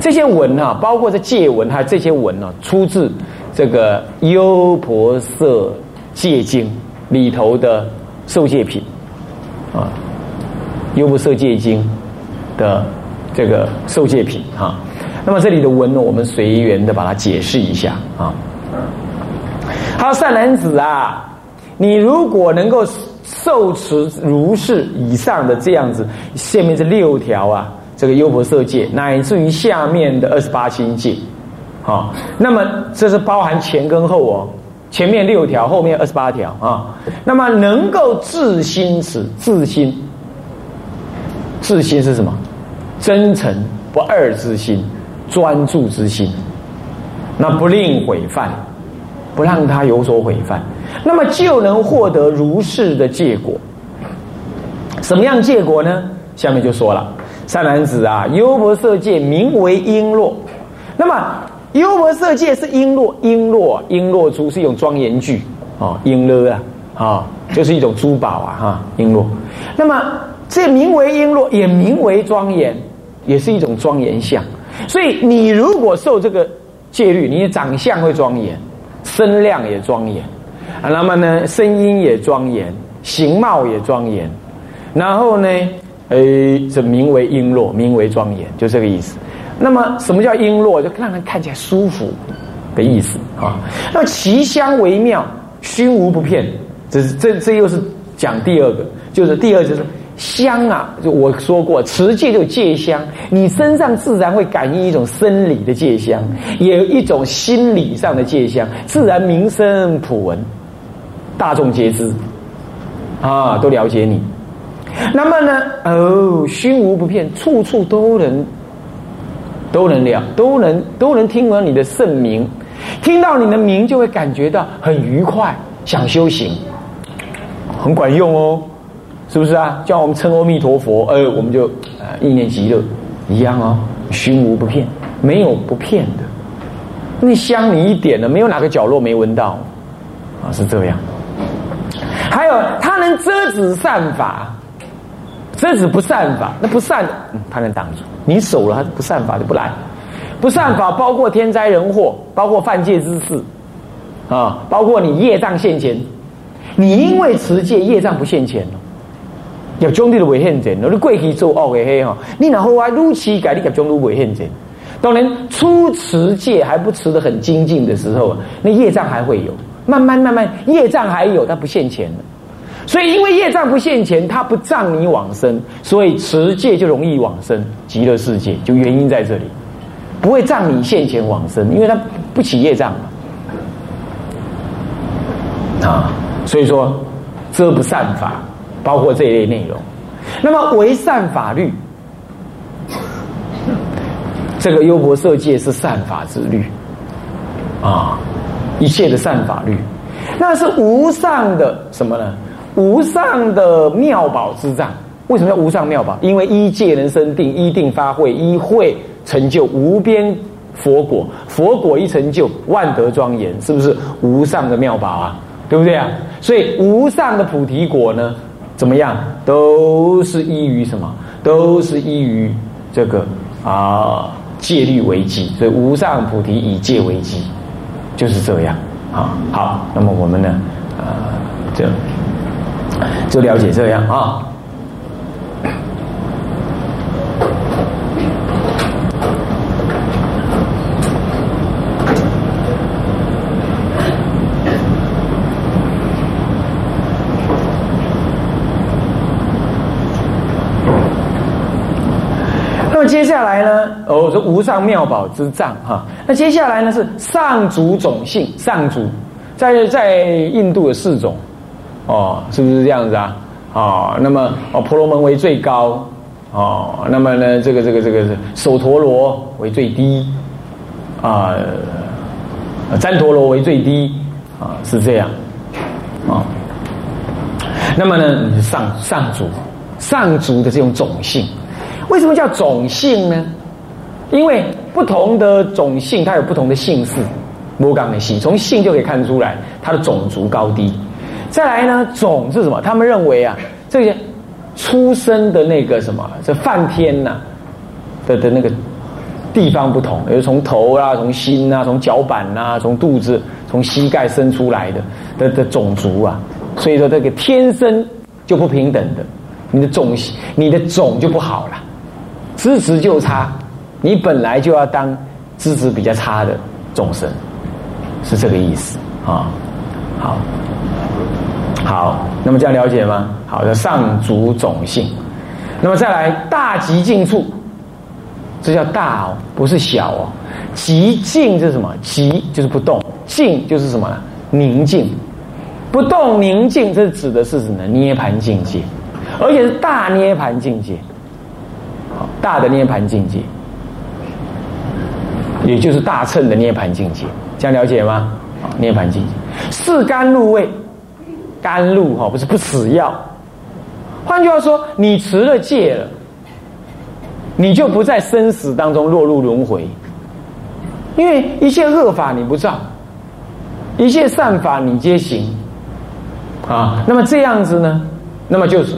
这些文啊，包括这戒文还有这些文呢，出自这个《优婆塞戒经》里头的受戒品啊，《优婆塞戒经》的这个受戒品啊。那么这里的文呢，我们随缘的把它解释一下啊。好，善男子啊，你如果能够受持如是以上的这样子，下面这六条啊。这个优婆塞戒，乃至于下面的二十八心戒，好，那么这是包含前跟后哦，前面六条，后面二十八条啊。那么能够自心持，自心，自心是什么？真诚不二之心，专注之心，那不令毁犯，不让他有所毁犯，那么就能获得如是的结果。什么样结果呢？下面就说了。善男子啊，优婆塞界名为璎珞。那么，优婆塞界是璎珞，璎珞，璎珞珠是一种庄严具啊，璎珞啊，啊，就是一种珠宝啊，哈，璎珞。那么，这名为璎珞，也名为庄严，也是一种庄严相。所以，你如果受这个戒律，你的长相会庄严，身量也庄严，那么呢，声音也庄严，形貌也庄严，然后呢？诶，这名为璎珞，名为庄严，就这个意思。那么，什么叫璎珞？就让人看起来舒服的意思啊。那么，其香为妙，熏无不骗。这是这这又是讲第二个，就是第二就是香啊。就我说过，持戒就戒香，你身上自然会感应一种生理的戒香，也有一种心理上的戒香，自然名声普闻，大众皆知啊，都了解你。那么呢？哦，心无不骗，处处都能都能了，都能都能听闻你的圣名，听到你的名就会感觉到很愉快，想修行，很管用哦，是不是啊？叫我们称阿弥陀佛，呃，我们就呃意念极乐一样哦，心无不骗，没有不骗的。那香你一点了，没有哪个角落没闻到啊，是这样。还有，它能遮止善法。这是不善法，那不善的，他能挡住。你守了，他不善法就不来。不善法包括天灾人祸，包括犯戒之事，啊，包括你业障现前。你因为持戒，业障不现前了。有兄弟的违现前，你过去做恶的黑哈，你然后啊，如期改，你甲中路违现前。当然，初持戒还不持得很精进的时候，那业障还会有。慢慢慢慢，业障还有，它不现前了。所以，因为业障不现前，他不障你往生，所以持戒就容易往生极乐世界，就原因在这里，不会障你现前往生，因为他不起业障。啊，所以说遮不善法，包括这一类内容。那么为善法律，这个优婆塞戒是善法之律啊，一切的善法律，那是无上的什么呢？无上的妙宝之藏，为什么叫无上妙宝？因为一戒能生定，一定发慧，一慧成就无边佛果，佛果一成就万德庄严，是不是无上的妙宝啊？对不对啊？所以无上的菩提果呢，怎么样？都是依于什么？都是依于这个啊戒律为基，所以无上菩提以戒为基，就是这样啊。好，那么我们呢，啊，这样。就了解这样啊。那么接下来呢？哦，是无上妙宝之藏哈。那接下来呢是上主种姓，上主在在印度的四种。哦，是不是这样子啊？哦，那么哦，婆罗门为最高，哦，那么呢，这个这个这个是首陀罗为最低，啊，旃陀罗为最低，啊，是这样，啊，那么呢，上上族上族的这种种姓，为什么叫种姓呢？因为不同的种姓，它有不同的姓氏，摩冈的姓，从姓就可以看出来它的种族高低。再来呢，种是什么？他们认为啊，这些出生的那个什么，这梵天呐的的那个地方不同，有从头啊，从心啊，从脚板啊，从肚子、从膝盖生出来的的的种族啊，所以说这个天生就不平等的，你的种你的种就不好了，资质就差，你本来就要当资质比较差的众生，是这个意思啊。好，好，那么这样了解吗？好的，上足种性，那么再来大极静处。这叫大哦，不是小哦。极静是什么？极就是不动，静就是什么？宁静。不动宁静，这指的是什么？涅盘境界，而且是大涅盘境界。好，大的涅盘境界，也就是大乘的涅盘境界，这样了解吗？涅盘境界，四甘露味，甘露哈，不是不死药。换句话说，你持了戒了。你就不在生死当中落入轮回，因为一切恶法你不造，一切善法你皆行，啊，那么这样子呢，那么就是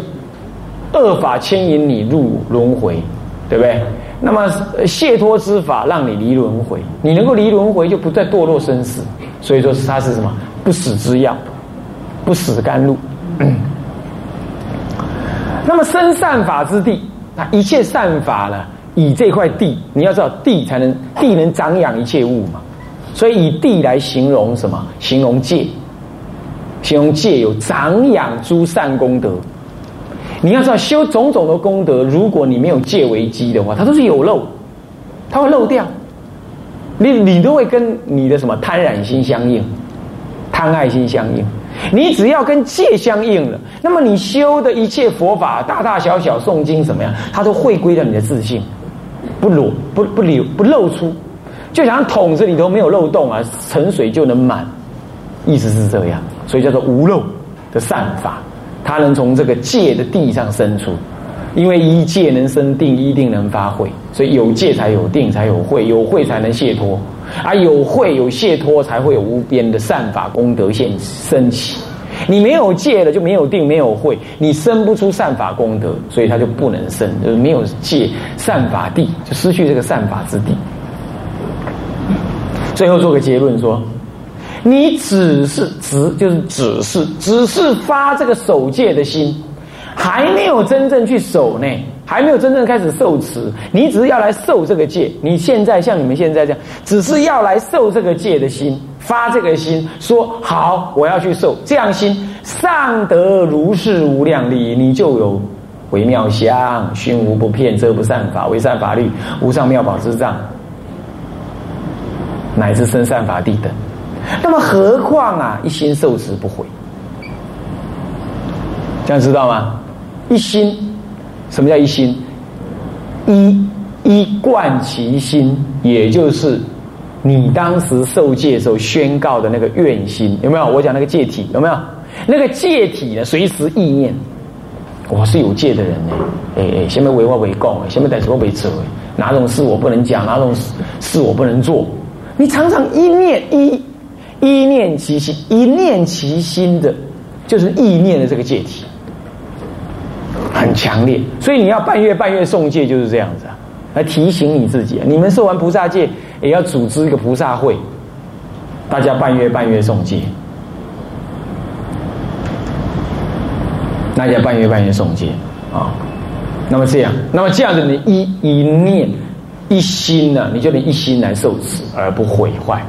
恶法牵引你入轮回，对不对？那么解脱之法让你离轮回，你能够离轮回就不再堕落生死，所以说它是什么不死之药，不死甘露。那么生善法之地。那一切善法呢？以这块地，你要知道地才能地能长养一切物嘛，所以以地来形容什么？形容戒，形容戒有长养诸善功德。你要知道修种种的功德，如果你没有戒为基的话，它都是有漏，它会漏掉。你你都会跟你的什么贪染心相应，贪爱心相应。你只要跟戒相应了，那么你修的一切佛法，大大小小诵经怎么样，它都会归到你的自信，不裸不不流不露出，就像桶子里头没有漏洞啊，盛水就能满，意思是这样，所以叫做无漏的善法，它能从这个戒的地上生出，因为一戒能生定，一定能发慧，所以有戒才有定，才有慧，有慧才能解脱。啊，有慧有解脱，才会有无边的善法功德现升起。你没有戒了，就没有定，没有慧，你生不出善法功德，所以它就不能生，就是没有戒善法地，就失去这个善法之地。最后做个结论说，你只是只就是只是只是发这个守戒的心，还没有真正去守呢。还没有真正开始受持，你只是要来受这个戒。你现在像你们现在这样，只是要来受这个戒的心，发这个心，说好我要去受，这样心上得如是无量力，你就有微妙相，熏无不骗，遮不善法，为善法律，无上妙宝之藏，乃至生善法地等。那么何况啊，一心受持不悔，这样知道吗？一心。什么叫一心？一一贯其心，也就是你当时受戒时候宣告的那个愿心，有没有？我讲那个戒体有没有？那个戒体呢？随时意念，我是有戒的人呢。哎哎，先别为我为供，先别带什么为责，哪种事我不能讲，哪种事我不能做？你常常一念一一念其心，一念其心的，就是意念的这个戒体。很强烈，所以你要半月半月送戒就是这样子啊，来提醒你自己。你们受完菩萨戒，也要组织一个菩萨会，大家半月半月送戒，大家半月半月送戒啊。那么这样，那么这样子，你一一念一心呢，你就能一心来受持而不毁坏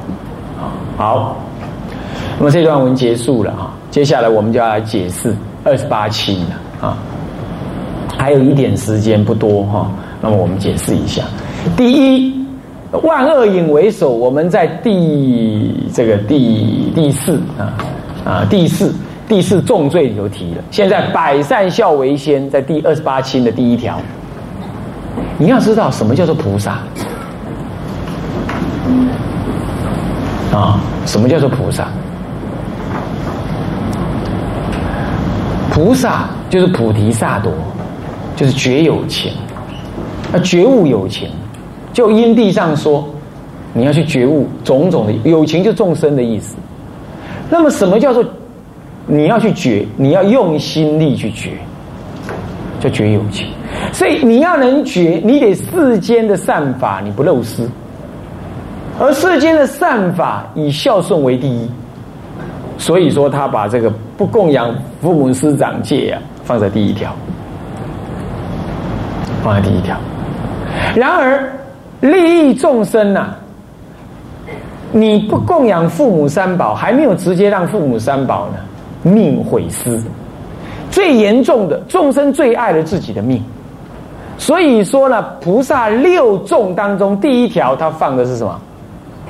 啊。好，那么这段文结束了啊，接下来我们就要来解释二十八亲了啊。还有一点时间不多哈，那么我们解释一下。第一，万恶引为首，我们在第这个第第四啊啊第四第四重罪里头提了。现在百善孝为先，在第二十八亲的第一条。你要知道什么叫做菩萨啊？什么叫做菩萨？菩萨就是菩提萨埵。就是觉有情，那觉悟有情，就因地上说，你要去觉悟种种的有情，就众生的意思。那么什么叫做你要去觉？你要用心力去觉，叫觉有情。所以你要能觉，你得世间的善法你不漏失，而世间的善法以孝顺为第一。所以说，他把这个不供养父母师长戒啊放在第一条，放在第一条。然而，利益众生呐，你不供养父母三宝，还没有直接让父母三宝呢命毁失。最严重的，众生最爱了自己的命。所以说呢，菩萨六众当中第一条，他放的是什么？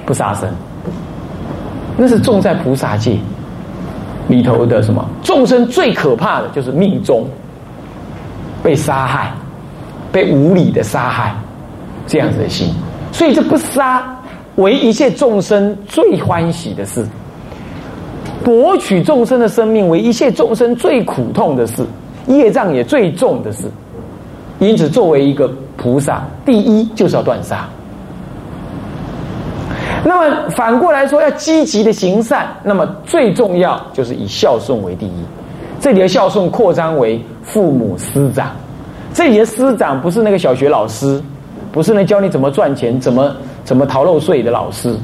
不杀生。那是种在菩萨界里头的什么？众生最可怕的就是命中被杀害，被无理的杀害。这样子的心，所以这不杀为一切众生最欢喜的事，博取众生的生命为一切众生最苦痛的事，业障也最重的事。因此，作为一个菩萨，第一就是要断杀。那么反过来说，要积极的行善，那么最重要就是以孝顺为第一。这里的孝顺扩张为父母师长，这些师长不是那个小学老师。不是能教你怎么赚钱、怎么怎么逃漏税的老师，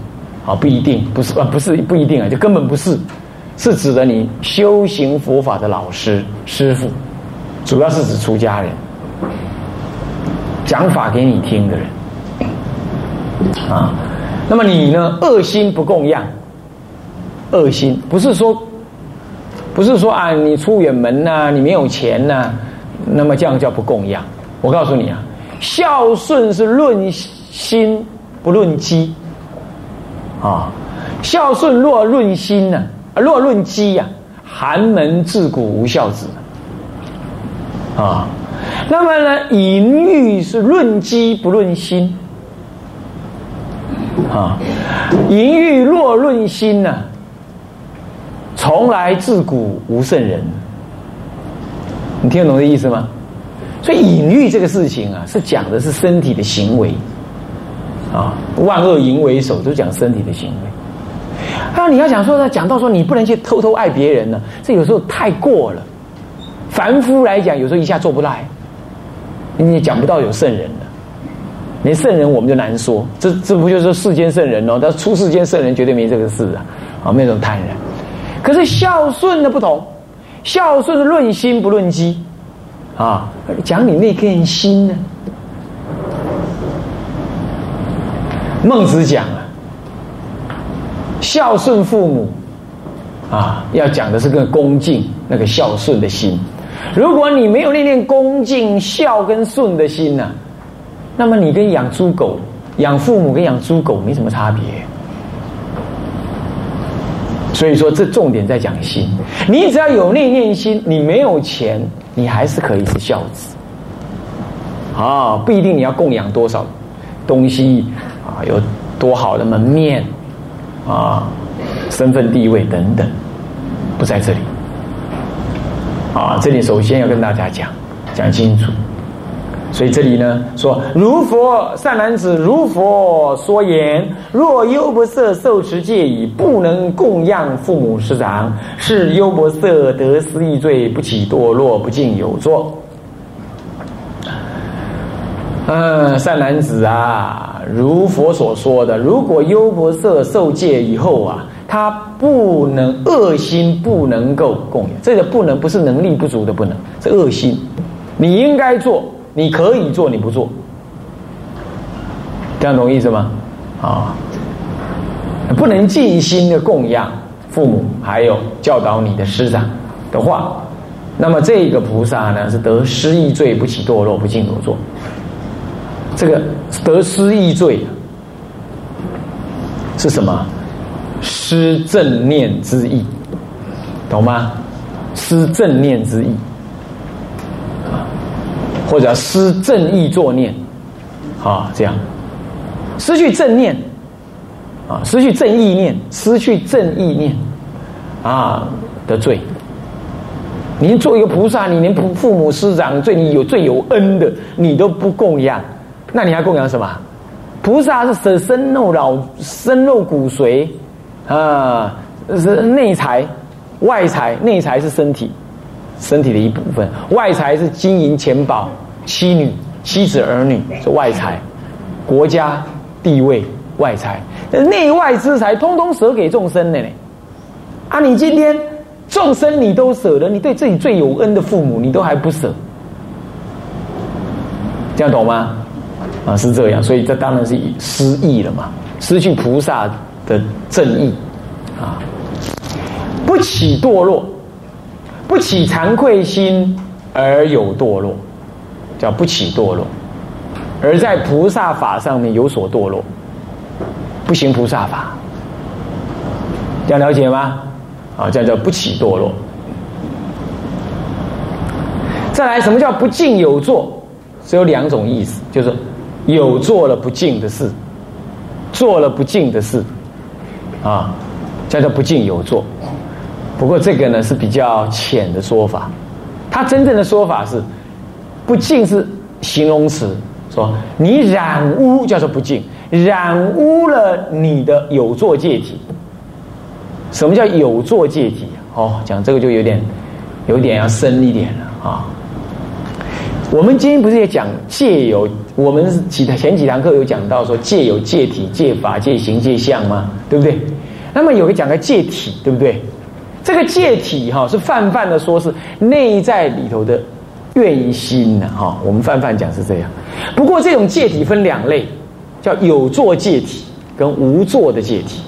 啊，不一定，不是啊，不是不一定啊，就根本不是，是指的你修行佛法的老师、师傅，主要是指出家人，讲法给你听的人，啊，那么你呢，恶心不供养，恶心不是说，不是说啊，你出远门呐，你没有钱呐，那么这样叫不供养，我告诉你啊。孝顺是论心不论机啊！孝顺若论心呢？若论机呀，寒门自古无孝子啊！那么呢，淫欲是论机不论心啊！淫欲若论心呢，从来自古无圣人。你听得懂这意思吗？所以隐喻这个事情啊，是讲的是身体的行为，啊，万恶淫为首，都讲身体的行为。那你要讲说呢，讲到说你不能去偷偷爱别人呢，这有时候太过了。凡夫来讲，有时候一下做不来，你也讲不到有圣人的，连圣人我们就难说。这这不就是世间圣人哦？他出世间圣人绝对没这个事啊，啊，没有这种贪婪。可是孝顺的不同，孝顺论心不论机。啊，讲你那颗心呢？孟子讲啊，孝顺父母啊，要讲的是个恭敬那个孝顺的心。如果你没有那念恭敬孝跟顺的心呢，那么你跟养猪狗、养父母跟养猪狗没什么差别。所以说，这重点在讲心。你只要有那念心，你没有钱。你还是可以是孝子，啊，不一定你要供养多少东西啊，有多好的门面啊，身份地位等等，不在这里。啊，这里首先要跟大家讲讲清楚。所以这里呢说，如佛善男子，如佛说言：若优婆塞受持戒已，不能供养父母师长，是优婆塞得失意罪，不起堕落，不尽有作。嗯，善男子啊，如佛所说的，如果优婆塞受戒以后啊，他不能恶心，不能够供养。这个不能不是能力不足的不能，是恶心。你应该做。你可以做，你不做，这样懂意思吗？啊，不能尽心的供养父母，还有教导你的师长的话，那么这个菩萨呢是得失意罪，不起堕落，不进有作。这个得失意罪是什么？失正念之意，懂吗？失正念之意。或者失正意作念，啊，这样。失去正念，啊，失去正意念，失去正意念，啊的罪。你做一个菩萨，你连父父母师长对你有最有恩的，你都不供养，那你还供养什么？菩萨是舍身肉老身肉骨髓。啊，是内财、外财，内财是身体。身体的一部分，外财是金银钱宝、妻女、妻子儿女是外财，国家地位外财，内外之财通通舍给众生的呢。啊，你今天众生你都舍得，你对自己最有恩的父母你都还不舍，这样懂吗？啊，是这样，所以这当然是失义了嘛，失去菩萨的正义啊，不起堕落，不起惭愧心而有堕落，叫不起堕落，而在菩萨法上面有所堕落，不行菩萨法，这样了解吗？啊，这样叫不起堕落。再来，什么叫不敬有作？只有两种意思，就是有做了不敬的事，做了不敬的事，啊，叫做不敬有作。不过这个呢是比较浅的说法，它真正的说法是不净是形容词，说你染污叫做不净，染污了你的有作戒体。什么叫有作戒体？哦，讲这个就有点，有点要深一点了啊。我们今天不是也讲戒有？我们几前几堂课有讲到说戒有戒体、戒法、戒行、戒相吗？对不对？那么有个讲个戒体，对不对？这个戒体哈是泛泛的说是内在里头的愿心呢哈。我们泛泛讲是这样。不过这种戒体分两类，叫有作戒体跟无作的戒体。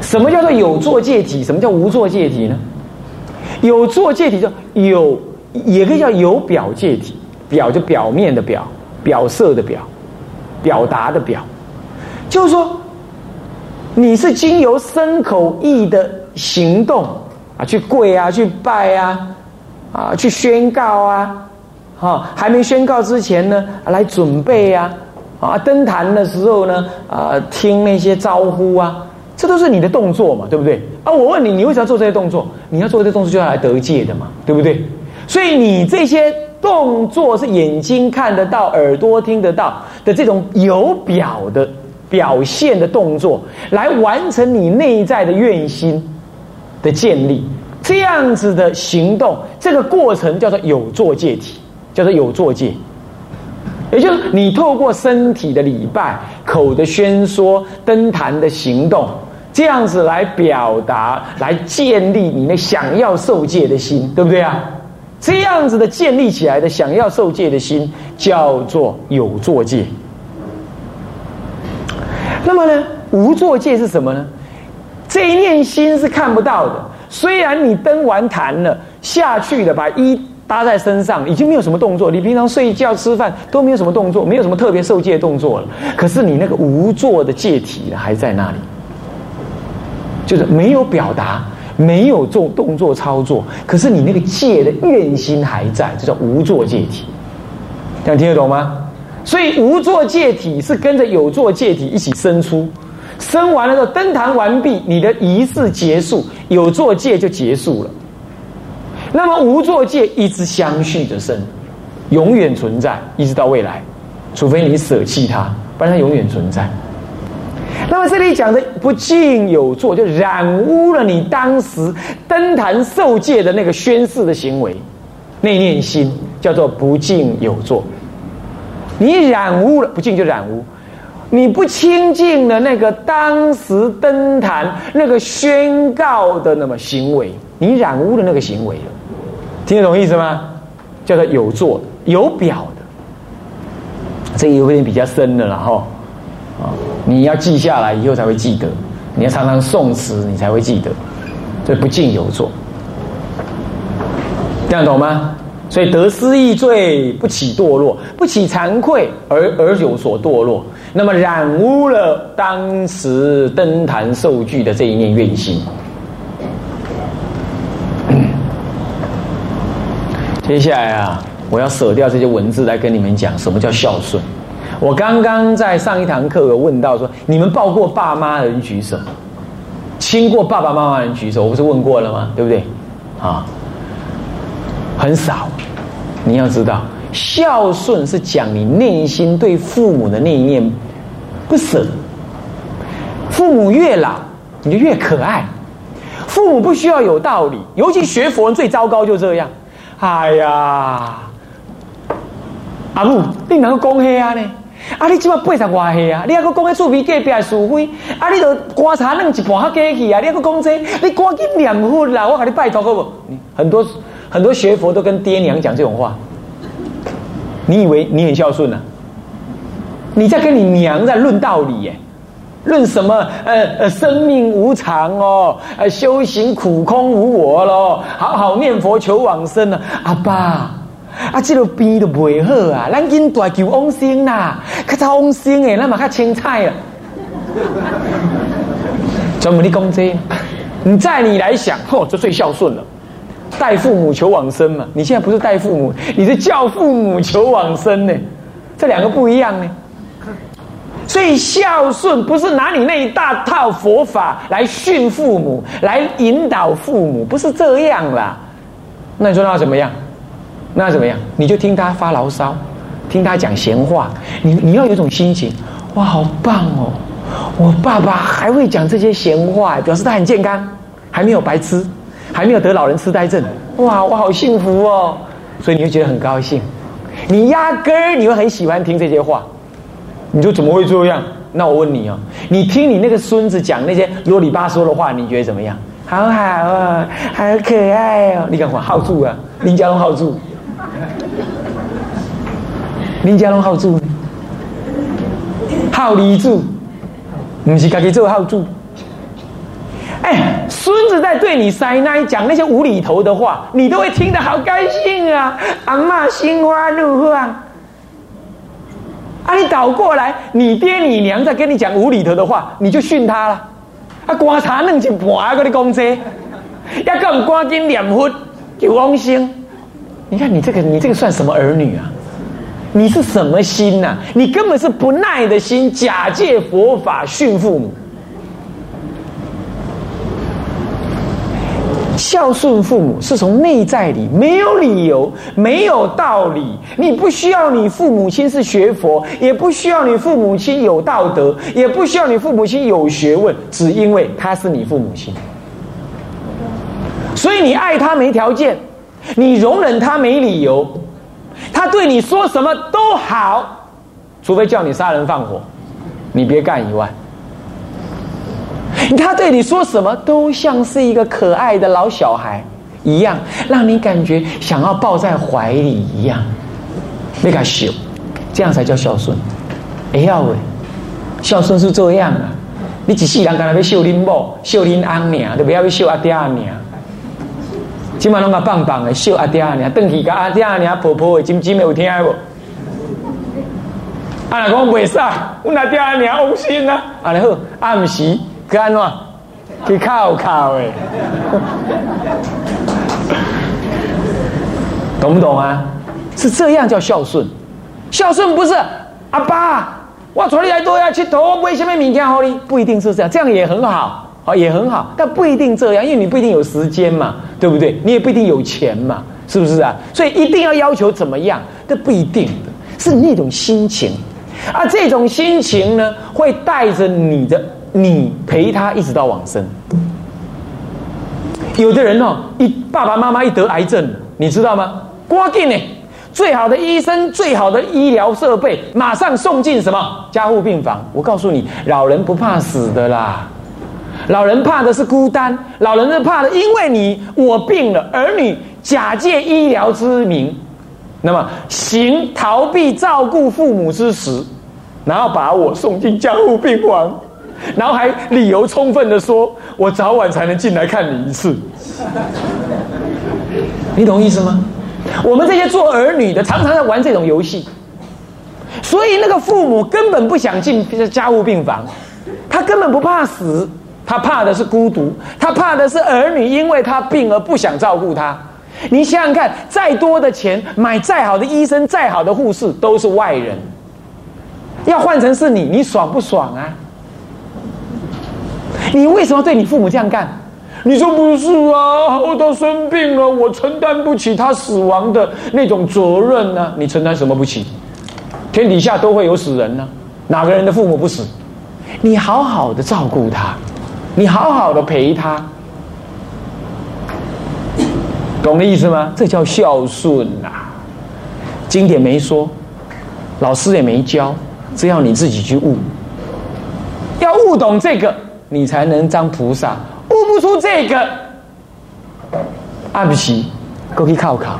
什么叫做有作戒体？什么叫无作戒体呢？有作戒体叫有，也可以叫有表戒体。表就表面的表，表色的表，表达的表。就是说，你是经由身口意的行动啊，去跪啊，去拜啊，啊，去宣告啊，哈，还没宣告之前呢，来准备啊，啊，登坛的时候呢，啊，听那些招呼啊。这都是你的动作嘛，对不对？啊，我问你，你为什么要做这些动作？你要做这些动作，就要来得戒的嘛，对不对？所以你这些动作是眼睛看得到、耳朵听得到的这种有表的表现的动作，来完成你内在的愿心的建立。这样子的行动，这个过程叫做有作戒体，叫做有作戒。也就是你透过身体的礼拜、口的宣说、登坛的行动，这样子来表达、来建立你那想要受戒的心，对不对啊？这样子的建立起来的想要受戒的心，叫做有作戒。那么呢，无作戒是什么呢？这一念心是看不到的。虽然你登完坛了，下去了，把衣。搭在身上已经没有什么动作，你平常睡觉、吃饭都没有什么动作，没有什么特别受戒动作了。可是你那个无作的戒体还在那里，就是没有表达，没有做动作操作，可是你那个戒的愿心还在，这叫无作戒体。这样听得懂吗？所以无作戒体是跟着有作戒体一起生出，生完了之后登坛完毕，你的仪式结束，有作戒就结束了。那么无作界一直相续着生，永远存在，一直到未来，除非你舍弃它，不然它永远存在。那么这里讲的不敬有作，就染污了你当时登坛受戒的那个宣誓的行为，内念心叫做不敬有作。你染污了，不敬就染污，你不清净了那个当时登坛那个宣告的那么行为，你染污了那个行为了。听得懂意思吗？叫做有做有表的，这有点比较深的了哈。啊，你要记下来，以后才会记得。你要常常诵词，你才会记得。这不敬有作，这样懂吗？所以得失意罪不起堕落，不起惭愧而而有所堕落，那么染污了当时登坛受具的这一念愿心。接下来啊，我要舍掉这些文字来跟你们讲什么叫孝顺。我刚刚在上一堂课有问到说，你们抱过爸妈的人举手，亲过爸爸妈妈的人举手，我不是问过了吗？对不对？啊，很少。你要知道，孝顺是讲你内心对父母的那一念不舍。父母越老，你就越可爱。父母不需要有道理，尤其学佛人最糟糕就这样。哎呀，阿母，你能够讲黑啊呢？啊，你即马八十外岁啊，你还阁讲迄厝边隔壁是非？啊，你都观察弄一半较过去啊，你还阁讲这？你赶紧念佛啦！我甲你拜托好不？很多很多学佛都跟爹娘讲这种话，你以为你很孝顺啊？你在跟你娘在论道理耶？论什么？呃呃，生命无常哦，呃，修行苦空无我咯，好好念佛求往生呢。阿爸，啊，这个病都袂好啊，咱紧大求往生啦，较早往生诶，那嘛较青菜啊。专门你讲这，你在你来想，嚯，这最孝顺了，带父母求往生嘛。你现在不是带父母，你是教父母求往生呢，这两个不一样呢。所以孝顺不是拿你那一大套佛法来训父母，来引导父母，不是这样啦。那你说那怎么样？那怎么样？你就听他发牢骚，听他讲闲话。你你要有一种心情，哇，好棒哦！我爸爸还会讲这些闲话，表示他很健康，还没有白痴，还没有得老人痴呆症。哇，我好幸福哦！所以你会觉得很高兴。你压根儿你会很喜欢听这些话。你就怎么会这样？那我问你哦，你听你那个孙子讲那些啰里吧嗦的话，你觉得怎么样？好好啊，好可爱哦！你讲话好住啊，林家龙好住，林家龙好住，好离住，不是自己做好住。哎，孙子在对你塞奶讲那些无厘头的话，你都会听得好高兴啊！阿妈心花怒放。啊！你倒过来，你爹你娘在跟你讲无厘头的话，你就训他了。啊，观察弄一半，跟你讲这，要更赶紧念佛求往生。你看你这个，你这个算什么儿女啊？你是什么心呐？你根本是不耐的心，假借佛法训父母。孝顺父母是从内在里，没有理由，没有道理。你不需要你父母亲是学佛，也不需要你父母亲有道德，也不需要你父母亲有学问，只因为他是你父母亲。所以你爱他没条件，你容忍他没理由，他对你说什么都好，除非叫你杀人放火，你别干以外。他对你说什么都像是一个可爱的老小孩一样，让你感觉想要抱在怀里一样。那个秀，这样才叫孝顺。哎呀喂，孝顺是这样啊！你一世人干那要孝恁某、孝恁翁娘，都不要去孝阿爹阿娘。今晚拢个棒棒的孝阿爹阿娘，邓去甲阿爹阿娘婆婆的，今今有听无？啊，讲袂使，阮阿爹阿娘往生啊！啊，然后暗时。干嘛？去靠靠诶，懂不懂啊？是这样叫孝顺，孝顺不是阿爸，我从你来都要去投，为什么明天好哩？不一定是这样，这样也很好，好也很好，但不一定这样，因为你不一定有时间嘛，对不对？你也不一定有钱嘛，是不是啊？所以一定要要求怎么样？这不一定，是那种心情，啊，这种心情呢，会带着你的。你陪他一直到往生。有的人哦，一爸爸妈妈一得癌症，你知道吗？刮紧呢，最好的医生、最好的医疗设备，马上送进什么加护病房。我告诉你，老人不怕死的啦，老人怕的是孤单，老人是怕的，因为你我病了，儿女假借医疗之名，那么行逃避照顾父母之时，然后把我送进加护病房。然后还理由充分的说：“我早晚才能进来看你一次。”你懂意思吗？我们这些做儿女的常常在玩这种游戏，所以那个父母根本不想进家务病房，他根本不怕死，他怕的是孤独，他怕的是儿女因为他病而不想照顾他。你想想看，再多的钱买再好的医生、再好的护士，都是外人。要换成是你，你爽不爽啊？你为什么对你父母这样干？你说不是啊？我都生病了，我承担不起他死亡的那种责任呢？你承担什么不起？天底下都会有死人呢，哪个人的父母不死？你好好的照顾他，你好好的陪他，懂的意思吗？这叫孝顺呐。经典没说，老师也没教，只要你自己去悟。要悟懂这个，你才能当菩萨。悟不出这个，对不起，过去靠考。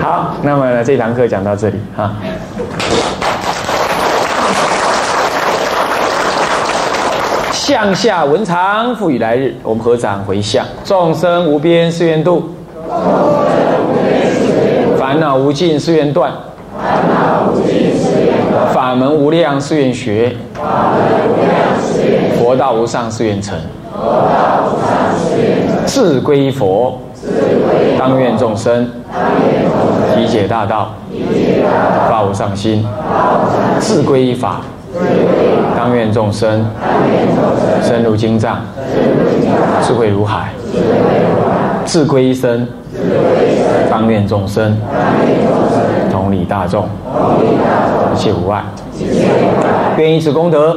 好，那么呢，这堂课讲到这里哈。向下文长，赋予来日。我们合掌回向：众生无边誓愿度，烦恼无尽誓愿断，法门无量誓愿学，佛道无上誓愿成。志归佛，当愿众生体解大道，发无上心；志归法，当愿众生深入经藏，智慧如海；志归身，当愿众生同理大众，一切无碍。愿以此功德，